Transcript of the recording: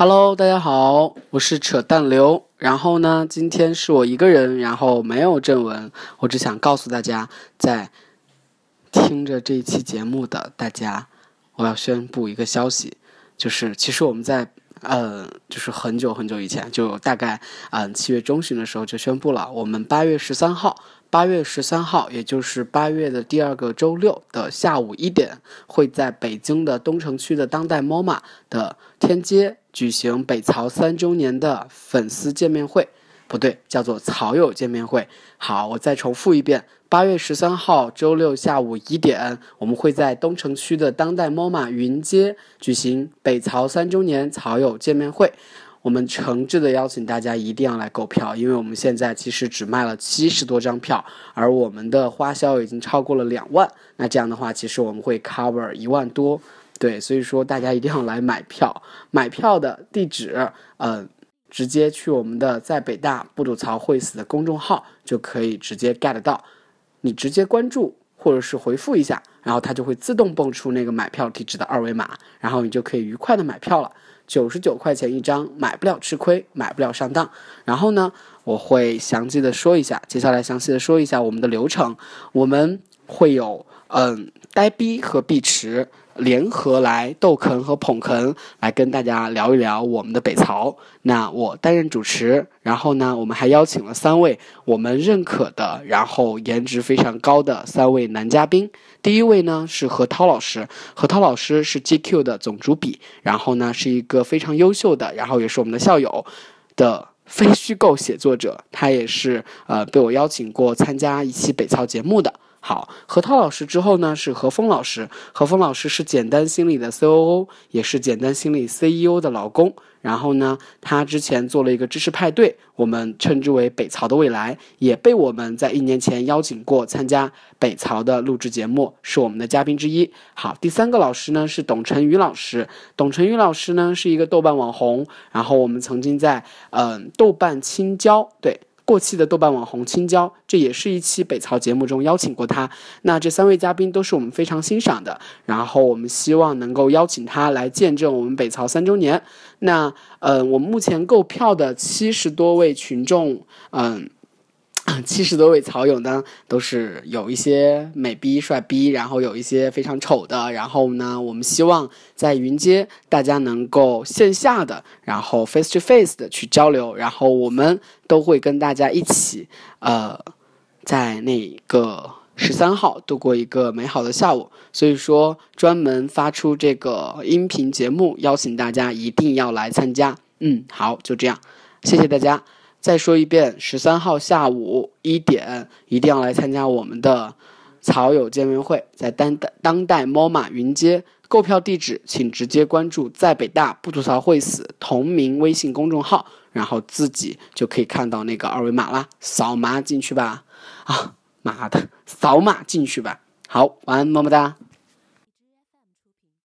Hello，大家好，我是扯淡刘。然后呢，今天是我一个人，然后没有正文。我只想告诉大家，在听着这一期节目的大家，我要宣布一个消息，就是其实我们在呃，就是很久很久以前，就大概嗯七月中旬的时候就宣布了，我们八月十三号。八月十三号，也就是八月的第二个周六的下午一点，会在北京的东城区的当代 MOMA 的天街举行北曹三周年的粉丝见面会，不对，叫做曹友见面会。好，我再重复一遍：八月十三号周六下午一点，我们会在东城区的当代 MOMA 云街举行北曹三周年曹友见面会。我们诚挚的邀请大家一定要来购票，因为我们现在其实只卖了七十多张票，而我们的花销已经超过了两万。那这样的话，其实我们会 cover 一万多，对，所以说大家一定要来买票。买票的地址，嗯，直接去我们的在北大不吐槽会死的公众号就可以直接 get 到，你直接关注或者是回复一下，然后它就会自动蹦出那个买票地址的二维码，然后你就可以愉快的买票了。九十九块钱一张，买不了吃亏，买不了上当。然后呢，我会详细的说一下，接下来详细的说一下我们的流程。我们会有，嗯，呆逼和碧池。联合来逗哏和捧哏，来跟大家聊一聊我们的北曹。那我担任主持，然后呢，我们还邀请了三位我们认可的，然后颜值非常高的三位男嘉宾。第一位呢是何涛老师，何涛老师是 GQ 的总主笔，然后呢是一个非常优秀的，然后也是我们的校友的非虚构写作者，他也是呃被我邀请过参加一期北曹节目的。好，何涛老师之后呢是何峰老师，何峰老师是简单心理的 COO，也是简单心理 CEO 的老公。然后呢，他之前做了一个知识派对，我们称之为北曹的未来，也被我们在一年前邀请过参加北曹的录制节目，是我们的嘉宾之一。好，第三个老师呢是董晨宇老师，董晨宇老师呢是一个豆瓣网红，然后我们曾经在嗯豆瓣青椒对。过气的豆瓣网红青椒，这也是一期北曹节目中邀请过他。那这三位嘉宾都是我们非常欣赏的，然后我们希望能够邀请他来见证我们北曹三周年。那，嗯，我们目前购票的七十多位群众，嗯。七十多位草友呢，都是有一些美逼帅逼，然后有一些非常丑的。然后呢，我们希望在云街大家能够线下的，然后 face to face 的去交流。然后我们都会跟大家一起，呃，在那个十三号度过一个美好的下午。所以说，专门发出这个音频节目，邀请大家一定要来参加。嗯，好，就这样，谢谢大家。再说一遍，十三号下午一点一定要来参加我们的草友见面会，在当代当代 MOMA 云街。购票地址请直接关注“在北大不吐槽会死”同名微信公众号，然后自己就可以看到那个二维码啦，扫码进去吧。啊，妈的，扫码进去吧。好，晚安，么么哒。